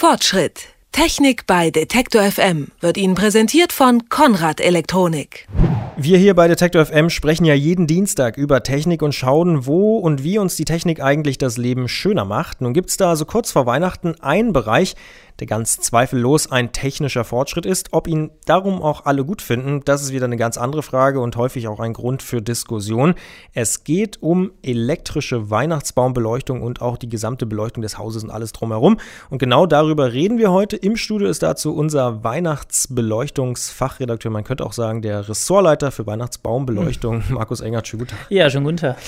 Fortschritt. Technik bei Detektor FM wird Ihnen präsentiert von Konrad Elektronik. Wir hier bei Detektor FM sprechen ja jeden Dienstag über Technik und schauen, wo und wie uns die Technik eigentlich das Leben schöner macht. Nun gibt es da so kurz vor Weihnachten einen Bereich, der ganz zweifellos ein technischer Fortschritt ist. Ob ihn darum auch alle gut finden, das ist wieder eine ganz andere Frage und häufig auch ein Grund für Diskussion. Es geht um elektrische Weihnachtsbaumbeleuchtung und auch die gesamte Beleuchtung des Hauses und alles drumherum. Und genau darüber reden wir heute. Im Studio ist dazu unser Weihnachtsbeleuchtungsfachredakteur, man könnte auch sagen der Ressortleiter für Weihnachtsbaumbeleuchtung, hm. Markus Engert. Schönen guten Tag. Ja, schönen guten Tag.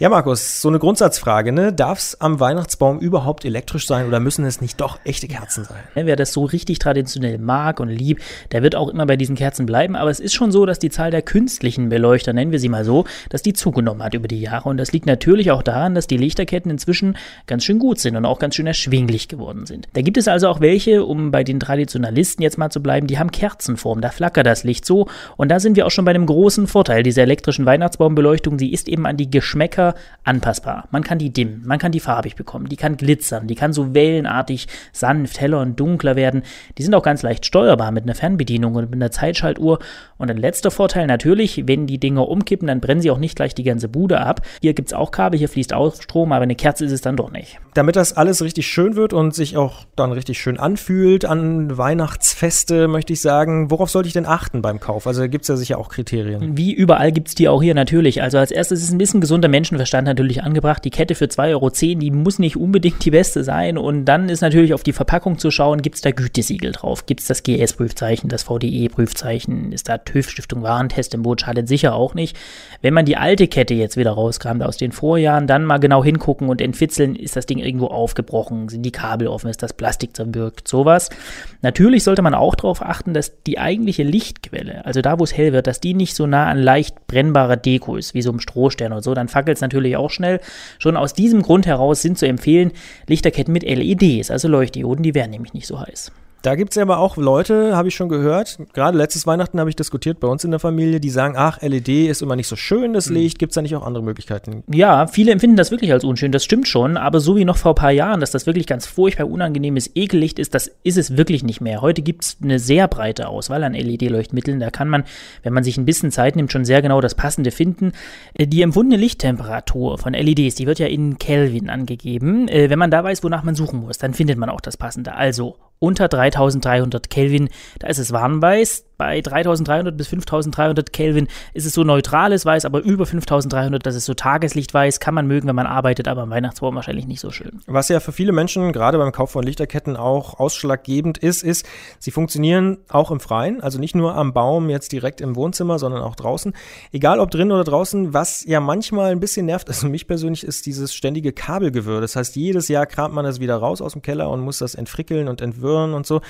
Ja, Markus, so eine Grundsatzfrage, ne? Darf es am Weihnachtsbaum überhaupt elektrisch sein oder müssen es nicht doch echte Kerzen sein? Wer das so richtig traditionell mag und liebt, der wird auch immer bei diesen Kerzen bleiben. Aber es ist schon so, dass die Zahl der künstlichen Beleuchter, nennen wir sie mal so, dass die zugenommen hat über die Jahre. Und das liegt natürlich auch daran, dass die Lichterketten inzwischen ganz schön gut sind und auch ganz schön erschwinglich geworden sind. Da gibt es also auch welche, um bei den Traditionalisten jetzt mal zu bleiben, die haben Kerzenform. Da flackert das Licht so. Und da sind wir auch schon bei einem großen Vorteil dieser elektrischen Weihnachtsbaumbeleuchtung. Sie ist eben an die Geschmäcker anpassbar. Man kann die dimmen, man kann die farbig bekommen, die kann glitzern, die kann so wellenartig sanft, heller und dunkler werden. Die sind auch ganz leicht steuerbar mit einer Fernbedienung und mit einer Zeitschaltuhr. Und ein letzter Vorteil natürlich, wenn die Dinger umkippen, dann brennen sie auch nicht gleich die ganze Bude ab. Hier gibt es auch Kabel, hier fließt auch Strom, aber eine Kerze ist es dann doch nicht. Damit das alles richtig schön wird und sich auch dann richtig schön anfühlt an Weihnachtsfeste, möchte ich sagen, worauf sollte ich denn achten beim Kauf? Also gibt es ja sicher auch Kriterien. Wie überall gibt es die auch hier natürlich. Also als erstes ist ein bisschen gesunder Menschen Verstand natürlich angebracht. Die Kette für 2,10 Euro, die muss nicht unbedingt die beste sein. Und dann ist natürlich auf die Verpackung zu schauen, gibt es da Gütesiegel drauf? Gibt es das GS-Prüfzeichen, das VDE-Prüfzeichen? Ist da TÜV-Stiftung Warentest im Boot? Schadet sicher auch nicht. Wenn man die alte Kette jetzt wieder rauskramt aus den Vorjahren, dann mal genau hingucken und entfitzeln, ist das Ding irgendwo aufgebrochen? Sind die Kabel offen? Ist das Plastik zerbirgt? Sowas. Natürlich sollte man auch darauf achten, dass die eigentliche Lichtquelle, also da, wo es hell wird, dass die nicht so nah an leicht brennbarer Deko ist, wie so ein Strohstern oder so. Dann fackelt es natürlich auch schnell. Schon aus diesem Grund heraus sind zu empfehlen Lichterketten mit LEDs, also Leuchtdioden, die werden nämlich nicht so heiß. Da gibt es ja aber auch Leute, habe ich schon gehört, gerade letztes Weihnachten habe ich diskutiert bei uns in der Familie, die sagen, ach, LED ist immer nicht so schön, das mhm. Licht, gibt es da nicht auch andere Möglichkeiten? Ja, viele empfinden das wirklich als unschön, das stimmt schon, aber so wie noch vor ein paar Jahren, dass das wirklich ganz furchtbar unangenehmes Ekellicht ist, das ist es wirklich nicht mehr. Heute gibt es eine sehr breite Auswahl an LED-Leuchtmitteln, da kann man, wenn man sich ein bisschen Zeit nimmt, schon sehr genau das Passende finden. Äh, die empfundene Lichttemperatur von LEDs, die wird ja in Kelvin angegeben. Äh, wenn man da weiß, wonach man suchen muss, dann findet man auch das Passende. Also unter 3300 Kelvin, da ist es warnweiß. Bei 3300 bis 5300 Kelvin ist es so neutrales Weiß, aber über 5300, das ist so Tageslichtweiß, kann man mögen, wenn man arbeitet, aber am Weihnachtsbaum wahrscheinlich nicht so schön. Was ja für viele Menschen, gerade beim Kauf von Lichterketten, auch ausschlaggebend ist, ist, sie funktionieren auch im Freien, also nicht nur am Baum jetzt direkt im Wohnzimmer, sondern auch draußen. Egal ob drin oder draußen, was ja manchmal ein bisschen nervt, also mich persönlich, ist dieses ständige Kabelgewirr. Das heißt, jedes Jahr kramt man das wieder raus aus dem Keller und muss das entfrickeln und entwirren und so.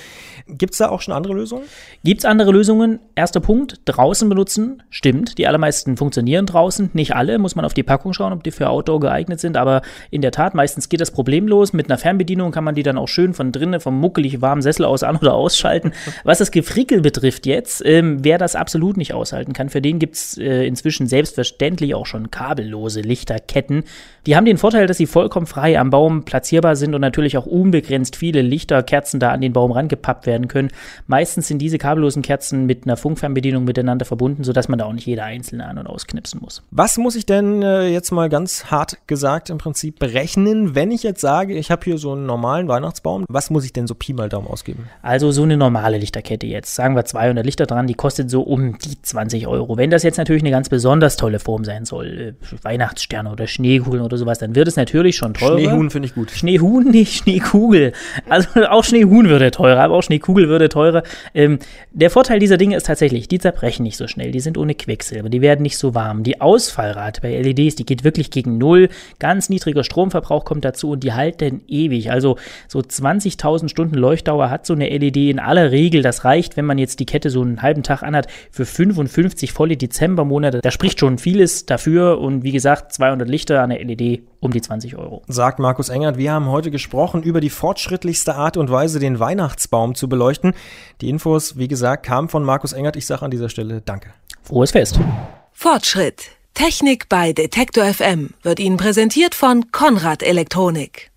Gibt es da auch schon andere Lösungen? Gibt es andere Lösungen? Lösungen. Erster Punkt, draußen benutzen. Stimmt, die allermeisten funktionieren draußen. Nicht alle, muss man auf die Packung schauen, ob die für Outdoor geeignet sind. Aber in der Tat, meistens geht das problemlos. Mit einer Fernbedienung kann man die dann auch schön von drinnen, vom muckelig warmen Sessel aus an- oder ausschalten. Was das Gefrickel betrifft jetzt, ähm, wer das absolut nicht aushalten kann, für den gibt es äh, inzwischen selbstverständlich auch schon kabellose Lichterketten. Die haben den Vorteil, dass sie vollkommen frei am Baum platzierbar sind und natürlich auch unbegrenzt viele Lichterkerzen da an den Baum rangepappt werden können. Meistens sind diese kabellosen Kerzen Kerzen mit einer Funkfernbedienung miteinander verbunden, sodass man da auch nicht jede einzelne an- und ausknipsen muss. Was muss ich denn äh, jetzt mal ganz hart gesagt im Prinzip berechnen, wenn ich jetzt sage, ich habe hier so einen normalen Weihnachtsbaum? Was muss ich denn so Pi mal Daumen ausgeben? Also so eine normale Lichterkette jetzt, sagen wir 200 Lichter dran, die kostet so um die 20 Euro. Wenn das jetzt natürlich eine ganz besonders tolle Form sein soll, äh, Weihnachtssterne oder Schneekugeln oder sowas, dann wird es natürlich schon teurer. Schneehuhn finde ich gut. Schneehuhn, nicht Schneekugel. Also auch Schneehuhn würde teurer, aber auch Schneekugel würde teurer. Ähm, der Vorteil dieser Dinge ist tatsächlich, die zerbrechen nicht so schnell, die sind ohne Quecksilber, die werden nicht so warm. Die Ausfallrate bei LEDs, die geht wirklich gegen Null. Ganz niedriger Stromverbrauch kommt dazu und die halten ewig. Also so 20.000 Stunden Leuchtdauer hat so eine LED in aller Regel. Das reicht, wenn man jetzt die Kette so einen halben Tag anhat, für 55 volle Dezembermonate. Da spricht schon vieles dafür und wie gesagt, 200 Lichter an der LED um die 20 Euro. Sagt Markus Engert, wir haben heute gesprochen über die fortschrittlichste Art und Weise, den Weihnachtsbaum zu beleuchten. Die Infos, wie gesagt, kamen von Markus Engert. Ich sage an dieser Stelle Danke. Frohes Fest. Fortschritt. Technik bei Detektor FM wird Ihnen präsentiert von Konrad Elektronik.